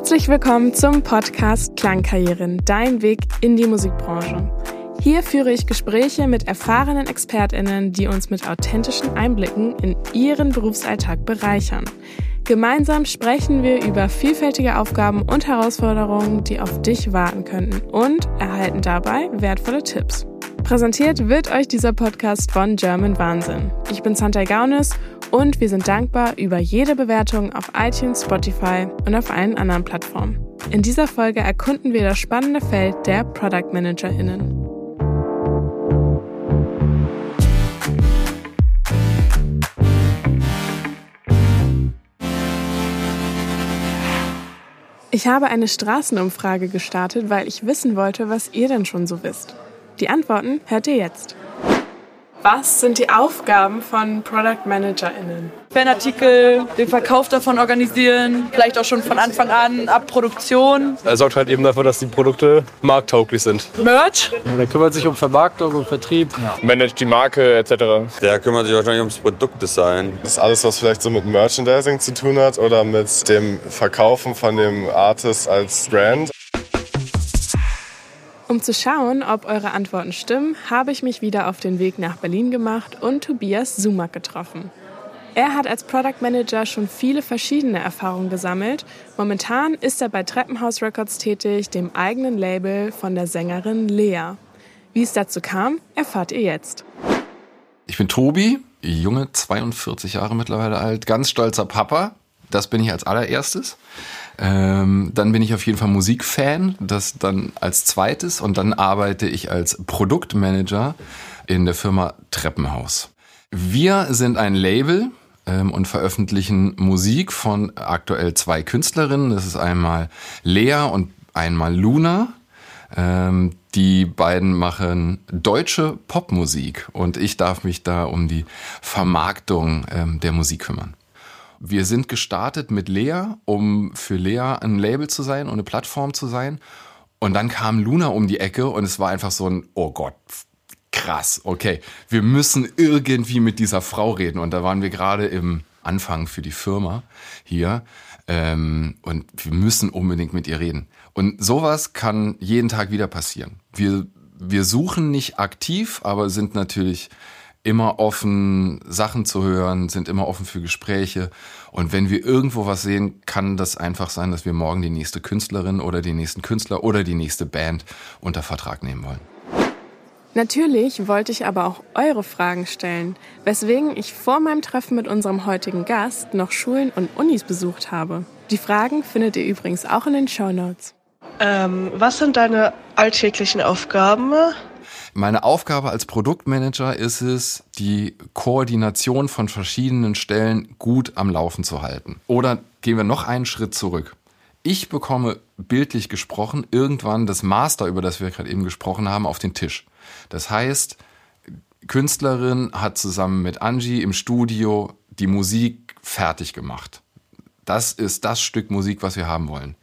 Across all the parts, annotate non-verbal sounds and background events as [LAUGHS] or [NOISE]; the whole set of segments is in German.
Herzlich willkommen zum Podcast Klangkarrieren, dein Weg in die Musikbranche. Hier führe ich Gespräche mit erfahrenen ExpertInnen, die uns mit authentischen Einblicken in ihren Berufsalltag bereichern. Gemeinsam sprechen wir über vielfältige Aufgaben und Herausforderungen, die auf dich warten könnten und erhalten dabei wertvolle Tipps. Präsentiert wird euch dieser Podcast von German Wahnsinn. Ich bin Santa Gaunis und wir sind dankbar über jede Bewertung auf iTunes, Spotify und auf allen anderen Plattformen. In dieser Folge erkunden wir das spannende Feld der Product ManagerInnen. Ich habe eine Straßenumfrage gestartet, weil ich wissen wollte, was ihr denn schon so wisst. Die Antworten hört ihr jetzt. Was sind die Aufgaben von Product ManagerInnen? Fanartikel, den Verkauf davon organisieren, vielleicht auch schon von Anfang an ab Produktion. Er sorgt halt eben dafür, dass die Produkte markttauglich sind. Merch. Der kümmert sich um Vermarktung und Vertrieb. Ja. Managt die Marke etc. Der kümmert sich wahrscheinlich ums Produktdesign. Das ist alles, was vielleicht so mit Merchandising zu tun hat oder mit dem Verkaufen von dem Artist als Brand. Um zu schauen, ob eure Antworten stimmen, habe ich mich wieder auf den Weg nach Berlin gemacht und Tobias Sumack getroffen. Er hat als Product Manager schon viele verschiedene Erfahrungen gesammelt. Momentan ist er bei Treppenhaus Records tätig, dem eigenen Label von der Sängerin Lea. Wie es dazu kam, erfahrt ihr jetzt. Ich bin Tobi, junge 42 Jahre mittlerweile alt, ganz stolzer Papa. Das bin ich als allererstes. Ähm, dann bin ich auf jeden Fall Musikfan, das dann als zweites und dann arbeite ich als Produktmanager in der Firma Treppenhaus. Wir sind ein Label ähm, und veröffentlichen Musik von aktuell zwei Künstlerinnen. Das ist einmal Lea und einmal Luna. Ähm, die beiden machen deutsche Popmusik und ich darf mich da um die Vermarktung ähm, der Musik kümmern. Wir sind gestartet mit Lea, um für Lea ein Label zu sein und eine Plattform zu sein. Und dann kam Luna um die Ecke und es war einfach so ein, oh Gott, krass, okay, wir müssen irgendwie mit dieser Frau reden. Und da waren wir gerade im Anfang für die Firma hier. Ähm, und wir müssen unbedingt mit ihr reden. Und sowas kann jeden Tag wieder passieren. Wir, wir suchen nicht aktiv, aber sind natürlich immer offen, Sachen zu hören, sind immer offen für Gespräche. Und wenn wir irgendwo was sehen, kann das einfach sein, dass wir morgen die nächste Künstlerin oder den nächsten Künstler oder die nächste Band unter Vertrag nehmen wollen. Natürlich wollte ich aber auch eure Fragen stellen, weswegen ich vor meinem Treffen mit unserem heutigen Gast noch Schulen und Unis besucht habe. Die Fragen findet ihr übrigens auch in den Show Notes. Ähm, was sind deine alltäglichen Aufgaben? Meine Aufgabe als Produktmanager ist es, die Koordination von verschiedenen Stellen gut am Laufen zu halten. Oder gehen wir noch einen Schritt zurück. Ich bekomme bildlich gesprochen irgendwann das Master, über das wir gerade eben gesprochen haben, auf den Tisch. Das heißt, Künstlerin hat zusammen mit Angie im Studio die Musik fertig gemacht. Das ist das Stück Musik, was wir haben wollen.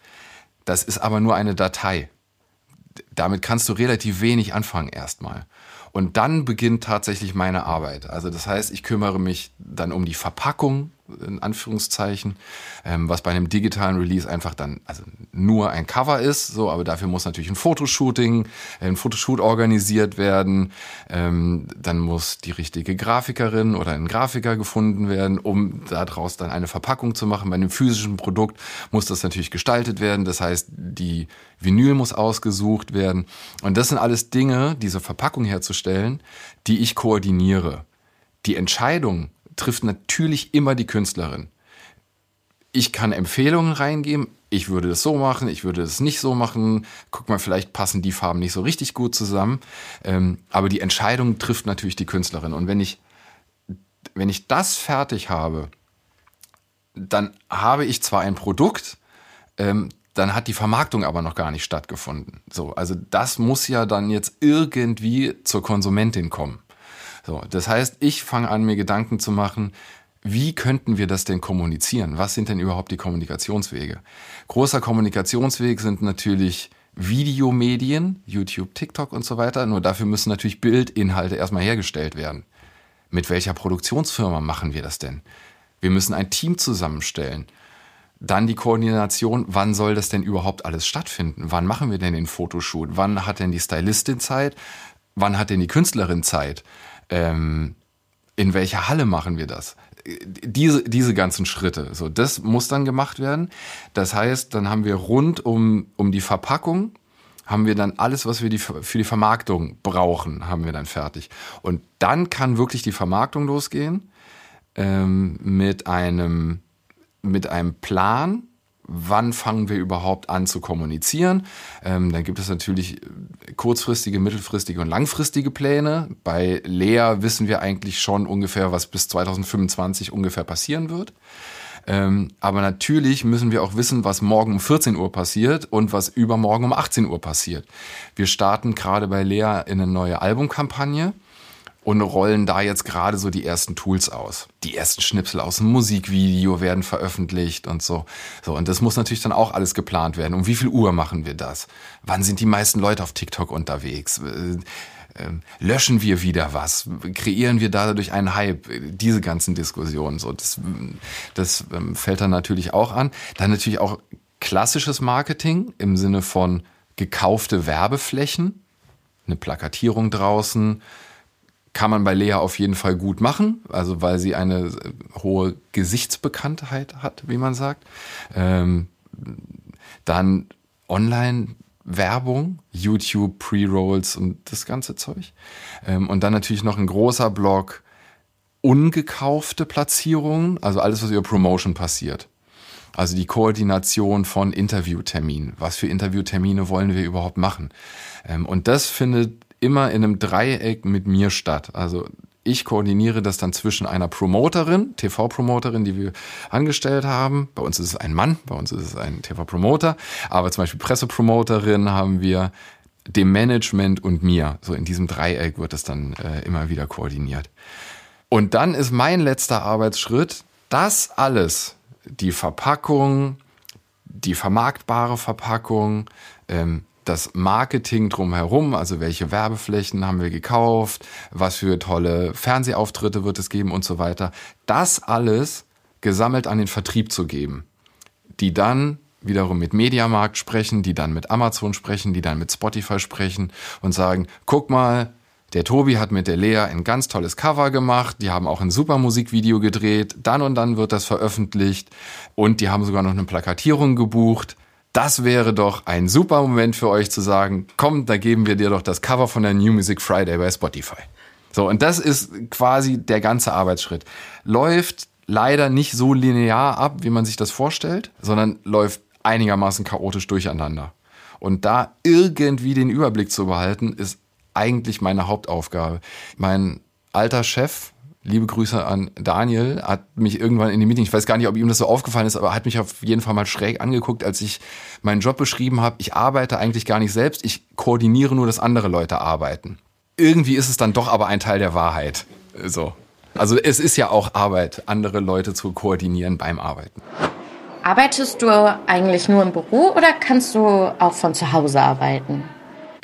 Das ist aber nur eine Datei damit kannst du relativ wenig anfangen erstmal. Und dann beginnt tatsächlich meine Arbeit. Also das heißt, ich kümmere mich dann um die Verpackung in Anführungszeichen, ähm, was bei einem digitalen Release einfach dann also nur ein Cover ist, so, aber dafür muss natürlich ein Fotoshooting, ein Fotoshoot organisiert werden, ähm, dann muss die richtige Grafikerin oder ein Grafiker gefunden werden, um daraus dann eine Verpackung zu machen. Bei einem physischen Produkt muss das natürlich gestaltet werden, das heißt, die Vinyl muss ausgesucht werden und das sind alles Dinge, diese Verpackung herzustellen, die ich koordiniere. Die Entscheidung, trifft natürlich immer die Künstlerin. Ich kann Empfehlungen reingeben. Ich würde das so machen, ich würde das nicht so machen. Guck mal, vielleicht passen die Farben nicht so richtig gut zusammen. Ähm, aber die Entscheidung trifft natürlich die Künstlerin. Und wenn ich, wenn ich das fertig habe, dann habe ich zwar ein Produkt, ähm, dann hat die Vermarktung aber noch gar nicht stattgefunden. So, also das muss ja dann jetzt irgendwie zur Konsumentin kommen. So, das heißt, ich fange an, mir Gedanken zu machen, wie könnten wir das denn kommunizieren? Was sind denn überhaupt die Kommunikationswege? Großer Kommunikationsweg sind natürlich Videomedien, YouTube, TikTok und so weiter. Nur dafür müssen natürlich Bildinhalte erstmal hergestellt werden. Mit welcher Produktionsfirma machen wir das denn? Wir müssen ein Team zusammenstellen. Dann die Koordination, wann soll das denn überhaupt alles stattfinden? Wann machen wir denn den Fotoshoot? Wann hat denn die Stylistin Zeit? Wann hat denn die Künstlerin Zeit? Ähm, in welcher Halle machen wir das? Diese, diese ganzen Schritte, so, das muss dann gemacht werden. Das heißt, dann haben wir rund um, um die Verpackung, haben wir dann alles, was wir die, für die Vermarktung brauchen, haben wir dann fertig. Und dann kann wirklich die Vermarktung losgehen ähm, mit einem mit einem Plan, wann fangen wir überhaupt an zu kommunizieren. Ähm, dann gibt es natürlich kurzfristige, mittelfristige und langfristige Pläne. Bei Lea wissen wir eigentlich schon ungefähr, was bis 2025 ungefähr passieren wird. Ähm, aber natürlich müssen wir auch wissen, was morgen um 14 Uhr passiert und was übermorgen um 18 Uhr passiert. Wir starten gerade bei Lea in eine neue Albumkampagne und rollen da jetzt gerade so die ersten Tools aus. Die ersten Schnipsel aus dem Musikvideo werden veröffentlicht und so. So, und das muss natürlich dann auch alles geplant werden. Um wie viel Uhr machen wir das? Wann sind die meisten Leute auf TikTok unterwegs? Äh, ähm, löschen wir wieder was? Kreieren wir dadurch einen Hype? Diese ganzen Diskussionen, so, das, das ähm, fällt dann natürlich auch an. Dann natürlich auch klassisches Marketing im Sinne von gekaufte Werbeflächen, eine Plakatierung draußen, kann man bei Lea auf jeden Fall gut machen, also weil sie eine äh, hohe Gesichtsbekanntheit hat, wie man sagt. Ähm, dann Online-Werbung, YouTube, Pre-Rolls und das ganze Zeug. Ähm, und dann natürlich noch ein großer Blog, ungekaufte Platzierungen, also alles, was über Promotion passiert. Also die Koordination von Interviewterminen. Was für Interviewtermine wollen wir überhaupt machen? Ähm, und das findet immer in einem Dreieck mit mir statt. Also ich koordiniere das dann zwischen einer Promoterin, TV-Promoterin, die wir angestellt haben. Bei uns ist es ein Mann, bei uns ist es ein TV-Promoter. Aber zum Beispiel Pressepromoterin haben wir dem Management und mir. So in diesem Dreieck wird es dann äh, immer wieder koordiniert. Und dann ist mein letzter Arbeitsschritt, das alles, die Verpackung, die vermarktbare Verpackung, ähm, das Marketing drumherum, also welche Werbeflächen haben wir gekauft, was für tolle Fernsehauftritte wird es geben und so weiter. Das alles gesammelt an den Vertrieb zu geben, die dann wiederum mit Mediamarkt sprechen, die dann mit Amazon sprechen, die dann mit Spotify sprechen und sagen, guck mal, der Tobi hat mit der Lea ein ganz tolles Cover gemacht, die haben auch ein super Musikvideo gedreht, dann und dann wird das veröffentlicht und die haben sogar noch eine Plakatierung gebucht das wäre doch ein super Moment für euch zu sagen, komm, da geben wir dir doch das Cover von der New Music Friday bei Spotify. So, und das ist quasi der ganze Arbeitsschritt. Läuft leider nicht so linear ab, wie man sich das vorstellt, sondern läuft einigermaßen chaotisch durcheinander. Und da irgendwie den Überblick zu behalten, ist eigentlich meine Hauptaufgabe. Mein alter Chef, liebe Grüße an Daniel, hat mich irgendwann in dem Meeting, ich weiß gar nicht, ob ihm das so aufgefallen ist, aber hat mich auf jeden Fall mal schräg angeguckt, als ich meinen Job beschrieben habe. Ich arbeite eigentlich gar nicht selbst, ich koordiniere nur, dass andere Leute arbeiten. Irgendwie ist es dann doch aber ein Teil der Wahrheit. So. Also es ist ja auch Arbeit, andere Leute zu koordinieren beim Arbeiten. Arbeitest du eigentlich nur im Büro oder kannst du auch von zu Hause arbeiten?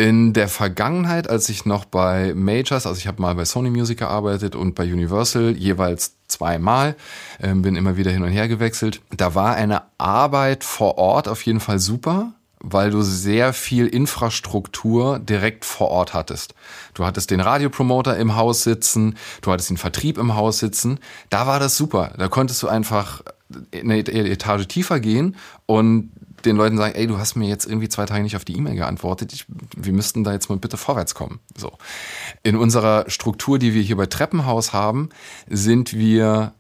In der Vergangenheit, als ich noch bei Majors, also ich habe mal bei Sony Music gearbeitet und bei Universal jeweils zweimal, äh, bin immer wieder hin und her gewechselt. Da war eine Arbeit vor Ort auf jeden Fall super, weil du sehr viel Infrastruktur direkt vor Ort hattest. Du hattest den Radiopromoter im Haus sitzen, du hattest den Vertrieb im Haus sitzen. Da war das super. Da konntest du einfach eine Etage tiefer gehen und den Leuten sagen, ey, du hast mir jetzt irgendwie zwei Tage nicht auf die E-Mail geantwortet, ich, wir müssten da jetzt mal bitte vorwärts kommen. So. In unserer Struktur, die wir hier bei Treppenhaus haben, sind wir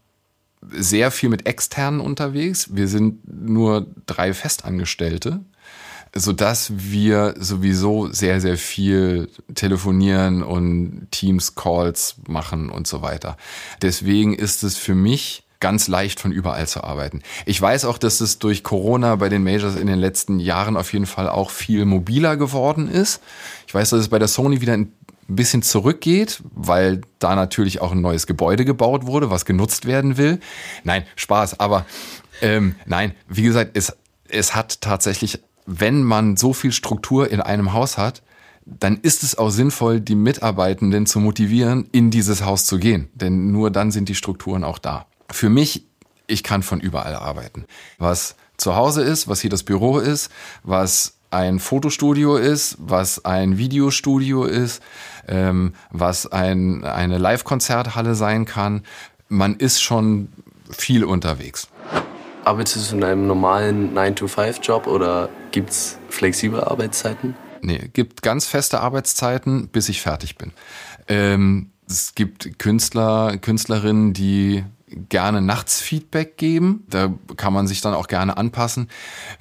sehr viel mit externen unterwegs. Wir sind nur drei Festangestellte, sodass wir sowieso sehr, sehr viel telefonieren und Teams-Calls machen und so weiter. Deswegen ist es für mich ganz leicht von überall zu arbeiten. Ich weiß auch, dass es durch Corona bei den Majors in den letzten Jahren auf jeden Fall auch viel mobiler geworden ist. Ich weiß, dass es bei der Sony wieder ein bisschen zurückgeht, weil da natürlich auch ein neues Gebäude gebaut wurde, was genutzt werden will. Nein, Spaß, aber ähm, nein, wie gesagt, es, es hat tatsächlich, wenn man so viel Struktur in einem Haus hat, dann ist es auch sinnvoll, die Mitarbeitenden zu motivieren, in dieses Haus zu gehen. Denn nur dann sind die Strukturen auch da. Für mich, ich kann von überall arbeiten. Was zu Hause ist, was hier das Büro ist, was ein Fotostudio ist, was ein Videostudio ist, ähm, was ein, eine Live-Konzerthalle sein kann. Man ist schon viel unterwegs. Arbeitest du in einem normalen 9-to-5-Job oder gibt es flexible Arbeitszeiten? Nee, gibt ganz feste Arbeitszeiten, bis ich fertig bin. Ähm, es gibt Künstler, Künstlerinnen, die gerne nachts Feedback geben. Da kann man sich dann auch gerne anpassen.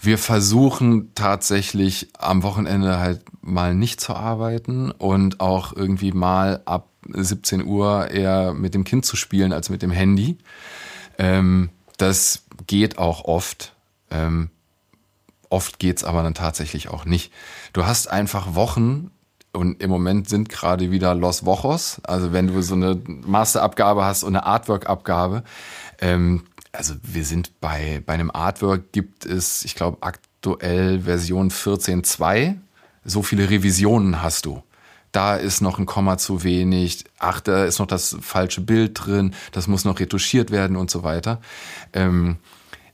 Wir versuchen tatsächlich am Wochenende halt mal nicht zu arbeiten und auch irgendwie mal ab 17 Uhr eher mit dem Kind zu spielen als mit dem Handy. Ähm, das geht auch oft. Ähm, oft geht's aber dann tatsächlich auch nicht. Du hast einfach Wochen, und im Moment sind gerade wieder Los Wochos. Also wenn du so eine Masterabgabe hast und eine Artwork-Abgabe. Ähm, also wir sind bei, bei einem Artwork gibt es, ich glaube, aktuell Version 14.2. So viele Revisionen hast du. Da ist noch ein Komma zu wenig. Ach, da ist noch das falsche Bild drin. Das muss noch retuschiert werden und so weiter. Ähm,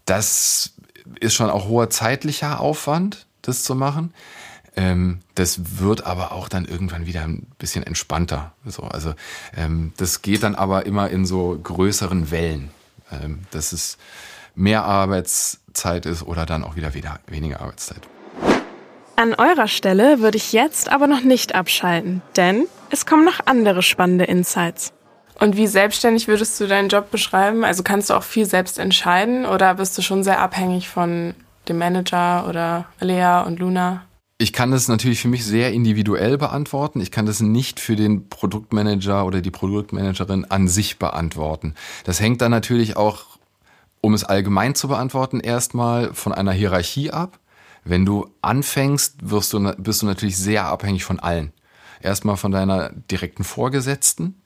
das ist schon auch hoher zeitlicher Aufwand, das zu machen. Ähm, das wird aber auch dann irgendwann wieder ein bisschen entspannter. So, also ähm, das geht dann aber immer in so größeren Wellen, ähm, dass es mehr Arbeitszeit ist oder dann auch wieder, wieder weniger Arbeitszeit. An eurer Stelle würde ich jetzt aber noch nicht abschalten, denn es kommen noch andere spannende Insights. Und wie selbstständig würdest du deinen Job beschreiben? Also kannst du auch viel selbst entscheiden oder bist du schon sehr abhängig von dem Manager oder Lea und Luna? Ich kann das natürlich für mich sehr individuell beantworten. Ich kann das nicht für den Produktmanager oder die Produktmanagerin an sich beantworten. Das hängt dann natürlich auch, um es allgemein zu beantworten, erstmal von einer Hierarchie ab. Wenn du anfängst, wirst du, bist du natürlich sehr abhängig von allen. Erstmal von deiner direkten Vorgesetzten.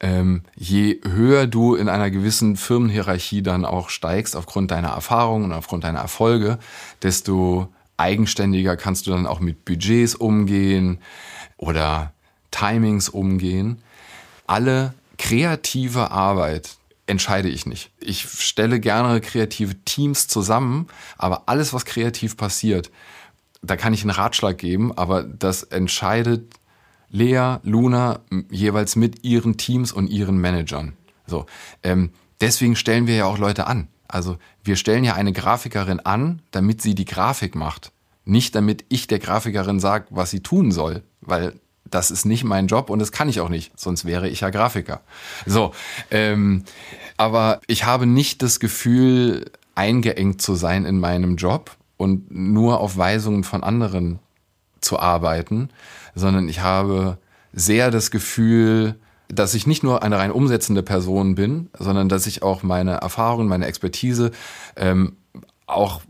Ähm, je höher du in einer gewissen Firmenhierarchie dann auch steigst, aufgrund deiner Erfahrungen und aufgrund deiner Erfolge, desto eigenständiger kannst du dann auch mit Budgets umgehen oder Timings umgehen. Alle kreative Arbeit entscheide ich nicht. Ich stelle gerne kreative Teams zusammen, aber alles, was kreativ passiert, da kann ich einen Ratschlag geben, aber das entscheidet Lea, Luna jeweils mit ihren Teams und ihren Managern. So, ähm, deswegen stellen wir ja auch Leute an. Also wir stellen ja eine Grafikerin an, damit sie die Grafik macht. Nicht damit ich der Grafikerin sage, was sie tun soll, weil das ist nicht mein Job und das kann ich auch nicht, sonst wäre ich ja Grafiker. So, ähm, aber ich habe nicht das Gefühl, eingeengt zu sein in meinem Job und nur auf Weisungen von anderen zu arbeiten, sondern ich habe sehr das Gefühl, dass ich nicht nur eine rein umsetzende Person bin, sondern dass ich auch meine Erfahrungen, meine Expertise ähm, auch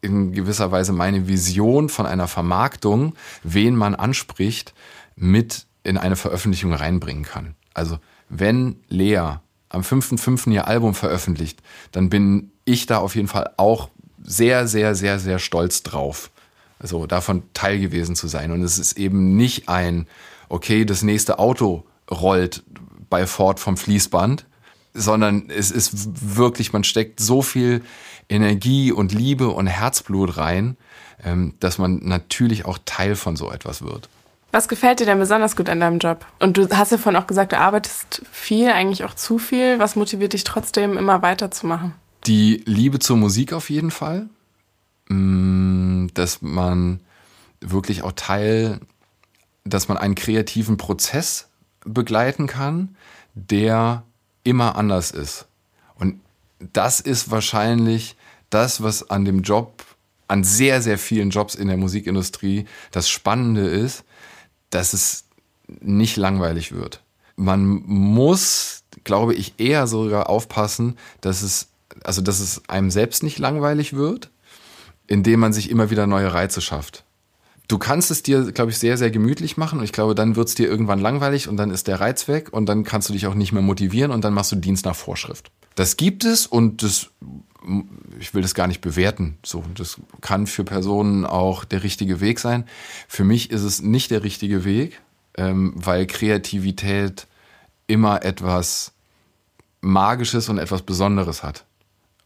in gewisser Weise meine Vision von einer Vermarktung, wen man anspricht, mit in eine Veröffentlichung reinbringen kann. Also wenn Lea am 5.5. ihr Album veröffentlicht, dann bin ich da auf jeden Fall auch sehr, sehr, sehr, sehr stolz drauf, also davon Teil gewesen zu sein. Und es ist eben nicht ein, okay, das nächste Auto rollt bei Ford vom Fließband, sondern es ist wirklich, man steckt so viel Energie und Liebe und Herzblut rein, ähm, dass man natürlich auch Teil von so etwas wird. Was gefällt dir denn besonders gut an deinem Job? Und du hast ja vorhin auch gesagt, du arbeitest viel, eigentlich auch zu viel. Was motiviert dich trotzdem, immer weiterzumachen? Die Liebe zur Musik auf jeden Fall. Mm, dass man wirklich auch Teil, dass man einen kreativen Prozess begleiten kann, der immer anders ist. Und das ist wahrscheinlich das, was an dem Job, an sehr, sehr vielen Jobs in der Musikindustrie das Spannende ist, dass es nicht langweilig wird. Man muss, glaube ich, eher sogar aufpassen, dass es, also dass es einem selbst nicht langweilig wird, indem man sich immer wieder neue Reize schafft. Du kannst es dir, glaube ich, sehr, sehr gemütlich machen und ich glaube, dann wird es dir irgendwann langweilig und dann ist der Reiz weg und dann kannst du dich auch nicht mehr motivieren und dann machst du Dienst nach Vorschrift. Das gibt es und das, ich will das gar nicht bewerten. So, das kann für Personen auch der richtige Weg sein. Für mich ist es nicht der richtige Weg, ähm, weil Kreativität immer etwas Magisches und etwas Besonderes hat.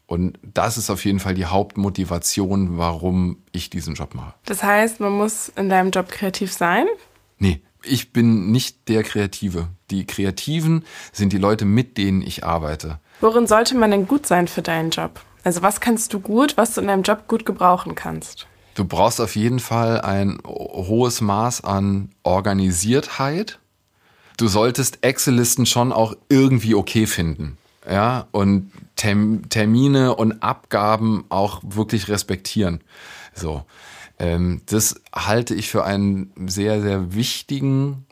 Und das ist auf jeden Fall die Hauptmotivation, warum ich diesen Job mache. Das heißt, man muss in deinem Job kreativ sein? Nee, ich bin nicht der Kreative. Die Kreativen sind die Leute, mit denen ich arbeite. Worin sollte man denn gut sein für deinen Job? Also was kannst du gut, was du in deinem Job gut gebrauchen kannst? Du brauchst auf jeden Fall ein hohes Maß an Organisiertheit. Du solltest Excel-Listen schon auch irgendwie okay finden. Ja, und Termine und Abgaben auch wirklich respektieren. So. Ähm, das halte ich für einen sehr, sehr wichtigen,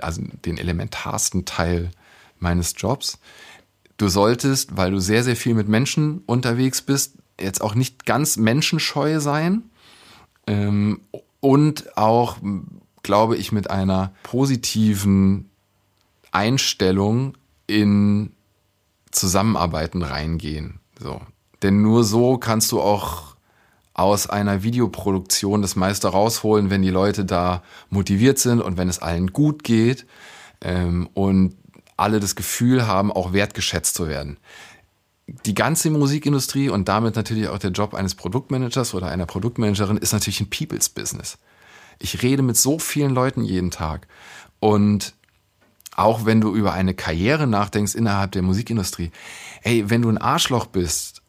also den elementarsten Teil meines Jobs. Du solltest, weil du sehr, sehr viel mit Menschen unterwegs bist, jetzt auch nicht ganz menschenscheu sein ähm, und auch, glaube ich, mit einer positiven Einstellung in Zusammenarbeiten reingehen. So. Denn nur so kannst du auch aus einer Videoproduktion das meiste rausholen, wenn die Leute da motiviert sind und wenn es allen gut geht ähm, und alle das Gefühl haben, auch wertgeschätzt zu werden. Die ganze Musikindustrie und damit natürlich auch der Job eines Produktmanagers oder einer Produktmanagerin ist natürlich ein People's Business. Ich rede mit so vielen Leuten jeden Tag und auch wenn du über eine Karriere nachdenkst innerhalb der Musikindustrie, ey, wenn du ein Arschloch bist,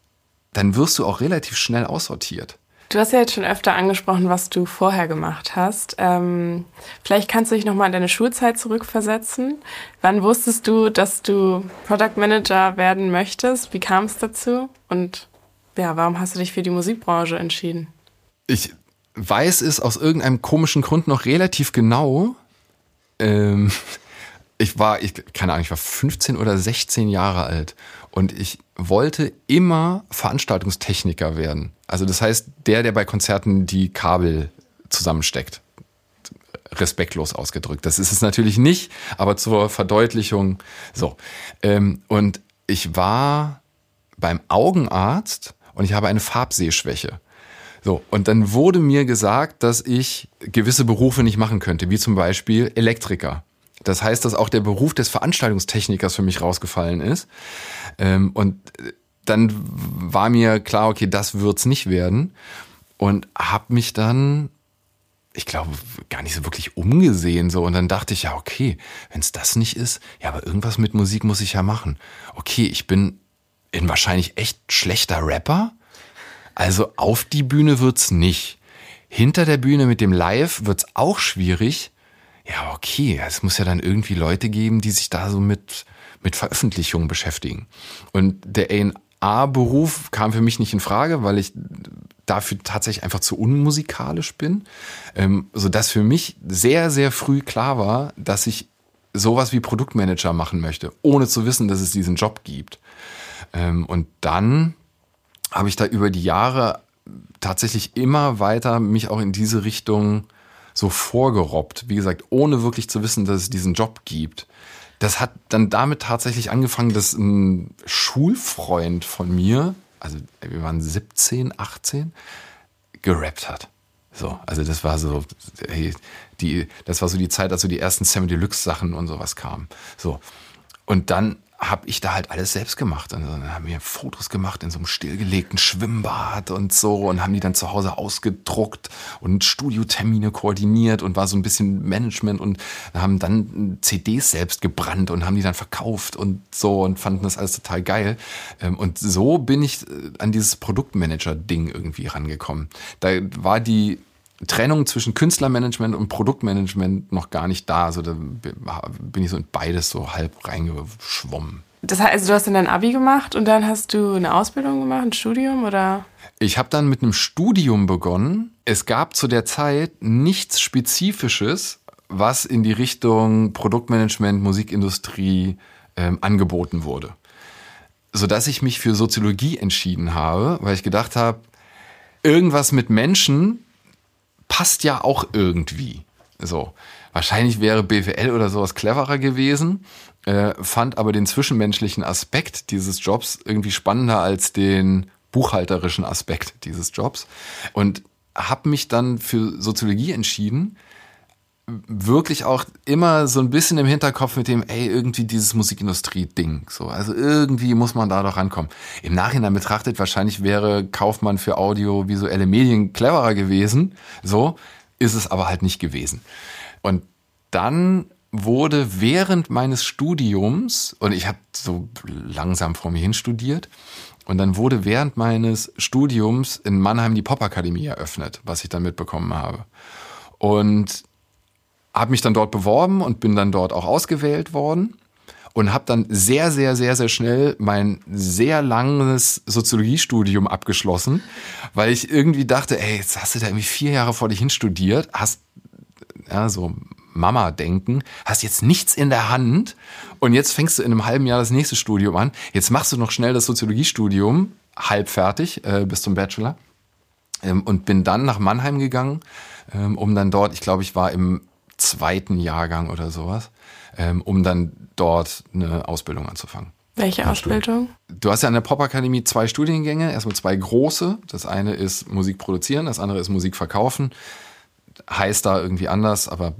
dann wirst du auch relativ schnell aussortiert. Du hast ja jetzt schon öfter angesprochen, was du vorher gemacht hast. Ähm, vielleicht kannst du dich nochmal an deine Schulzeit zurückversetzen. Wann wusstest du, dass du Product Manager werden möchtest? Wie kam es dazu? Und ja, warum hast du dich für die Musikbranche entschieden? Ich weiß es aus irgendeinem komischen Grund noch relativ genau. Ähm, ich war, ich, keine Ahnung, ich war 15 oder 16 Jahre alt und ich wollte immer Veranstaltungstechniker werden. Also das heißt, der, der bei Konzerten die Kabel zusammensteckt. Respektlos ausgedrückt. Das ist es natürlich nicht, aber zur Verdeutlichung so. Ähm, und ich war beim Augenarzt und ich habe eine Farbsehschwäche. So, und dann wurde mir gesagt, dass ich gewisse Berufe nicht machen könnte, wie zum Beispiel Elektriker. Das heißt, dass auch der Beruf des Veranstaltungstechnikers für mich rausgefallen ist. Ähm, und dann war mir klar, okay, das wird's nicht werden. Und habe mich dann, ich glaube, gar nicht so wirklich umgesehen. so Und dann dachte ich, ja, okay, wenn's das nicht ist, ja, aber irgendwas mit Musik muss ich ja machen. Okay, ich bin ein wahrscheinlich echt schlechter Rapper. Also auf die Bühne wird's nicht. Hinter der Bühne mit dem Live wird's auch schwierig ja, okay, es muss ja dann irgendwie Leute geben, die sich da so mit, mit Veröffentlichungen beschäftigen. Und der A&R-Beruf kam für mich nicht in Frage, weil ich dafür tatsächlich einfach zu unmusikalisch bin, ähm, so dass für mich sehr, sehr früh klar war, dass ich sowas wie Produktmanager machen möchte, ohne zu wissen, dass es diesen Job gibt. Ähm, und dann habe ich da über die Jahre tatsächlich immer weiter mich auch in diese Richtung so vorgerobbt. Wie gesagt, ohne wirklich zu wissen, dass es diesen Job gibt. Das hat dann damit tatsächlich angefangen, dass ein Schulfreund von mir, also wir waren 17, 18, gerappt hat. So, also das war so, hey, die, das war so die Zeit, als so die ersten Sam Deluxe Sachen und sowas kamen. So. Und dann habe ich da halt alles selbst gemacht. Und dann haben wir Fotos gemacht in so einem stillgelegten Schwimmbad und so und haben die dann zu Hause ausgedruckt und Studiotermine koordiniert und war so ein bisschen Management und haben dann CDs selbst gebrannt und haben die dann verkauft und so und fanden das alles total geil. Ähm, und so bin ich äh, an dieses Produktmanager-Ding irgendwie rangekommen. Da war die Trennung zwischen Künstlermanagement und Produktmanagement noch gar nicht da. Also da bin ich so in beides so halb reingeschwommen. Das heißt, also du hast dann dein Abi gemacht und dann hast du eine Ausbildung gemacht, ein Studium oder? Ich habe dann mit einem Studium begonnen. Es gab zu der Zeit nichts Spezifisches, was in die Richtung Produktmanagement, Musikindustrie ähm, angeboten wurde. Sodass ich mich für Soziologie entschieden habe, weil ich gedacht habe, irgendwas mit Menschen passt ja auch irgendwie. So. Wahrscheinlich wäre BWL oder sowas cleverer gewesen, äh, fand aber den zwischenmenschlichen Aspekt dieses Jobs irgendwie spannender als den buchhalterischen Aspekt dieses Jobs und habe mich dann für Soziologie entschieden, wirklich auch immer so ein bisschen im Hinterkopf mit dem, ey, irgendwie dieses Musikindustrie-Ding. So, also irgendwie muss man da doch rankommen. Im Nachhinein betrachtet, wahrscheinlich wäre Kaufmann für audiovisuelle Medien cleverer gewesen. So ist es aber halt nicht gewesen. Und dann wurde während meines Studiums, und ich habe so langsam vor mir hin studiert, und dann wurde während meines Studiums in Mannheim die Popakademie eröffnet, was ich dann mitbekommen habe. Und habe mich dann dort beworben und bin dann dort auch ausgewählt worden und habe dann sehr, sehr, sehr, sehr schnell mein sehr langes Soziologiestudium abgeschlossen, weil ich irgendwie dachte, ey, jetzt hast du da irgendwie vier Jahre vor dich hin studiert, hast ja so Mama denken, hast jetzt nichts in der Hand und jetzt fängst du in einem halben Jahr das nächste Studium an. Jetzt machst du noch schnell das Soziologiestudium, halb fertig äh, bis zum Bachelor ähm, und bin dann nach Mannheim gegangen, ähm, um dann dort, ich glaube, ich war im zweiten Jahrgang oder sowas, ähm, um dann dort eine Ausbildung anzufangen. Welche Ausbildung? Du hast ja an der Popakademie zwei Studiengänge, erstmal zwei große. Das eine ist Musik produzieren, das andere ist Musik verkaufen. Heißt da irgendwie anders, aber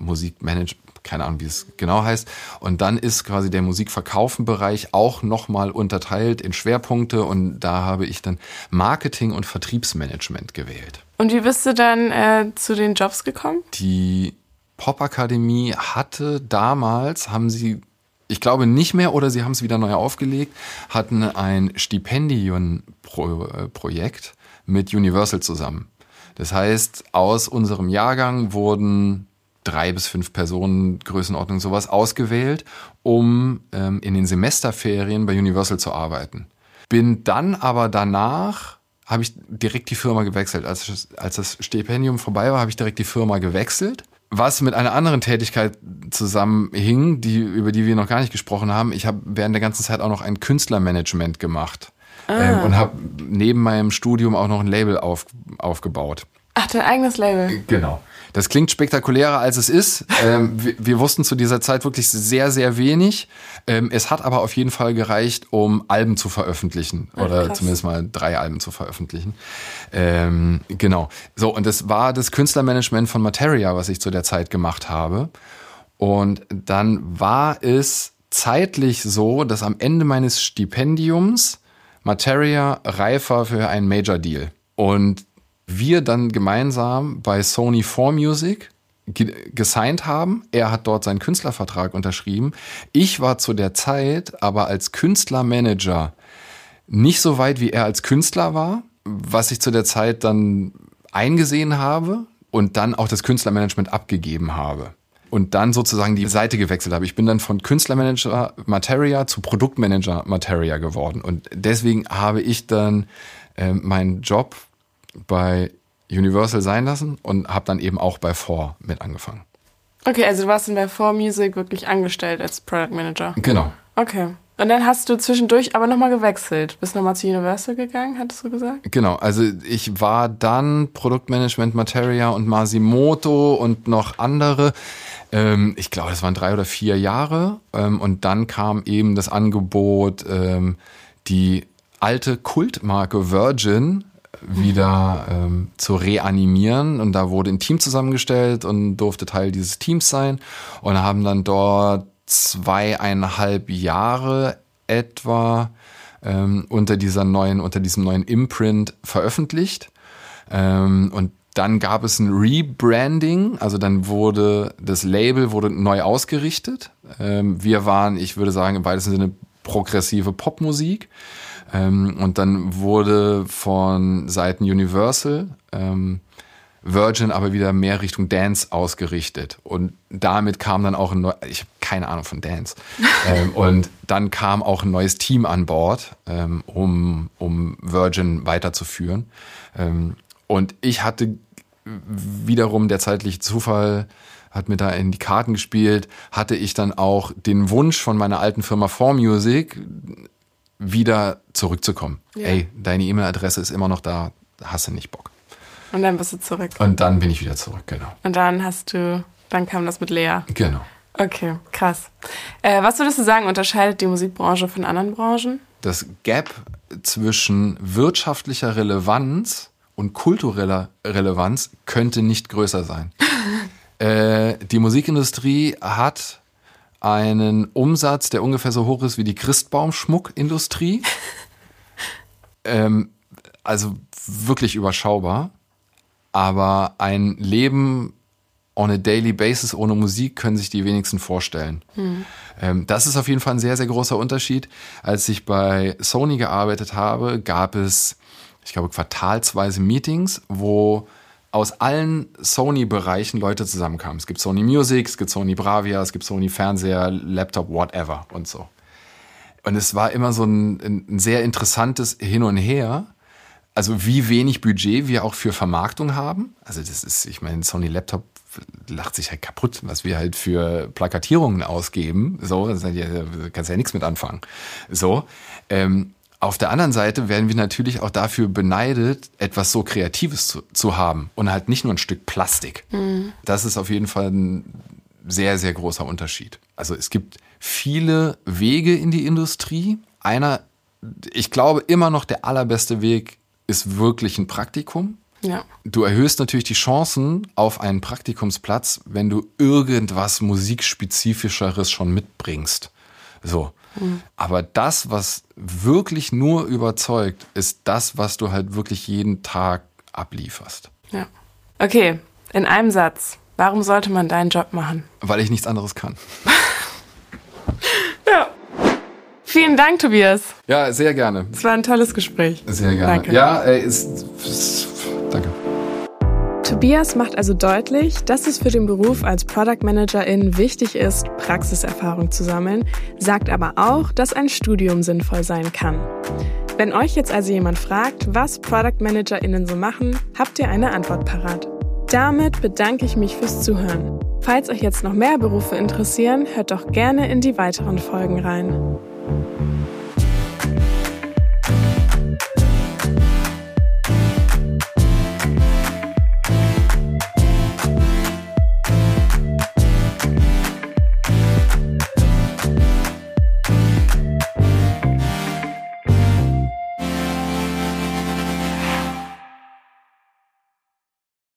Musikmanagement, keine Ahnung, wie es genau heißt. Und dann ist quasi der Musikverkaufen-Bereich auch nochmal unterteilt in Schwerpunkte und da habe ich dann Marketing und Vertriebsmanagement gewählt. Und wie bist du dann äh, zu den Jobs gekommen? Die Popakademie hatte damals, haben sie, ich glaube nicht mehr oder sie haben es wieder neu aufgelegt, hatten ein Stipendienprojekt mit Universal zusammen. Das heißt, aus unserem Jahrgang wurden drei bis fünf Personen, Größenordnung sowas, ausgewählt, um ähm, in den Semesterferien bei Universal zu arbeiten. Bin dann aber danach habe ich direkt die Firma gewechselt. Als, als das Stipendium vorbei war, habe ich direkt die Firma gewechselt was mit einer anderen Tätigkeit zusammenhing, die, über die wir noch gar nicht gesprochen haben. Ich habe während der ganzen Zeit auch noch ein Künstlermanagement gemacht ah. ähm, und habe neben meinem Studium auch noch ein Label auf, aufgebaut. Ach, dein eigenes Label. Genau. Das klingt spektakulärer, als es ist. Ähm, wir, wir, wussten zu dieser Zeit wirklich sehr, sehr wenig. Ähm, es hat aber auf jeden Fall gereicht, um Alben zu veröffentlichen. Ja, oder krass. zumindest mal drei Alben zu veröffentlichen. Ähm, genau. So, und das war das Künstlermanagement von Materia, was ich zu der Zeit gemacht habe. Und dann war es zeitlich so, dass am Ende meines Stipendiums Materia reif war für einen Major Deal. Und wir dann gemeinsam bei Sony 4 Music gesigned haben. Er hat dort seinen Künstlervertrag unterschrieben. Ich war zu der Zeit aber als Künstlermanager nicht so weit, wie er als Künstler war, was ich zu der Zeit dann eingesehen habe und dann auch das Künstlermanagement abgegeben habe. Und dann sozusagen die Seite gewechselt habe. Ich bin dann von Künstlermanager Materia zu Produktmanager Materia geworden. Und deswegen habe ich dann äh, meinen Job bei Universal sein lassen und habe dann eben auch bei 4 mit angefangen. Okay, also du warst dann bei 4 Music wirklich angestellt als Product Manager. Genau. Okay. Und dann hast du zwischendurch aber nochmal gewechselt. Bist nochmal zu Universal gegangen, hattest du gesagt? Genau, also ich war dann Produktmanagement Materia und Masimoto und noch andere. Ähm, ich glaube, das waren drei oder vier Jahre. Ähm, und dann kam eben das Angebot, ähm, die alte Kultmarke Virgin wieder ähm, zu reanimieren. Und da wurde ein Team zusammengestellt und durfte Teil dieses Teams sein und haben dann dort zweieinhalb Jahre etwa ähm, unter dieser neuen, unter diesem neuen Imprint veröffentlicht. Ähm, und dann gab es ein Rebranding, also dann wurde das Label wurde neu ausgerichtet. Ähm, wir waren, ich würde sagen, im weitesten Sinne progressive Popmusik. Ähm, und dann wurde von Seiten Universal ähm, Virgin aber wieder mehr Richtung Dance ausgerichtet. Und damit kam dann auch ein neues, ich habe keine Ahnung von Dance. [LAUGHS] ähm, und dann kam auch ein neues Team an Bord, ähm, um, um Virgin weiterzuführen. Ähm, und ich hatte wiederum der zeitliche Zufall, hat mir da in die Karten gespielt, hatte ich dann auch den Wunsch von meiner alten Firma 4Music, wieder zurückzukommen. Ja. Ey, deine E-Mail-Adresse ist immer noch da, hast du nicht Bock. Und dann bist du zurück. Und dann bin ich wieder zurück, genau. Und dann hast du, dann kam das mit Lea. Genau. Okay, krass. Äh, was würdest du sagen, unterscheidet die Musikbranche von anderen Branchen? Das Gap zwischen wirtschaftlicher Relevanz und kultureller Relevanz könnte nicht größer sein. [LAUGHS] Äh, die Musikindustrie hat einen Umsatz, der ungefähr so hoch ist wie die Christbaumschmuckindustrie. [LAUGHS] ähm, also wirklich überschaubar. Aber ein Leben on a daily basis ohne Musik können sich die wenigsten vorstellen. Hm. Ähm, das ist auf jeden Fall ein sehr, sehr großer Unterschied. Als ich bei Sony gearbeitet habe, gab es, ich glaube, quartalsweise Meetings, wo aus allen Sony-Bereichen Leute zusammenkamen. Es gibt Sony Music, es gibt Sony Bravia, es gibt Sony Fernseher, Laptop, whatever und so. Und es war immer so ein, ein sehr interessantes Hin und Her. Also wie wenig Budget wir auch für Vermarktung haben. Also das ist, ich meine, Sony Laptop lacht sich halt kaputt, was wir halt für Plakatierungen ausgeben. So, da kannst du ja nichts mit anfangen. So. Ähm, auf der anderen Seite werden wir natürlich auch dafür beneidet, etwas so Kreatives zu, zu haben und halt nicht nur ein Stück Plastik. Mhm. Das ist auf jeden Fall ein sehr, sehr großer Unterschied. Also es gibt viele Wege in die Industrie. Einer, ich glaube immer noch der allerbeste Weg ist wirklich ein Praktikum. Ja. Du erhöhst natürlich die Chancen auf einen Praktikumsplatz, wenn du irgendwas musikspezifischeres schon mitbringst. So. Mhm. Aber das, was wirklich nur überzeugt, ist das, was du halt wirklich jeden Tag ablieferst. Ja. Okay, in einem Satz. Warum sollte man deinen Job machen? Weil ich nichts anderes kann. [LAUGHS] Ja. Vielen Dank, Tobias. Ja, sehr gerne. Es war ein tolles Gespräch. Sehr gerne. Danke. Ja, ey, ist, ist, danke. Tobias macht also deutlich, dass es für den Beruf als Product Managerin wichtig ist, Praxiserfahrung zu sammeln, sagt aber auch, dass ein Studium sinnvoll sein kann. Wenn euch jetzt also jemand fragt, was Product ManagerInnen so machen, habt ihr eine Antwort parat. Damit bedanke ich mich fürs Zuhören. Falls euch jetzt noch mehr Berufe interessieren, hört doch gerne in die weiteren Folgen rein.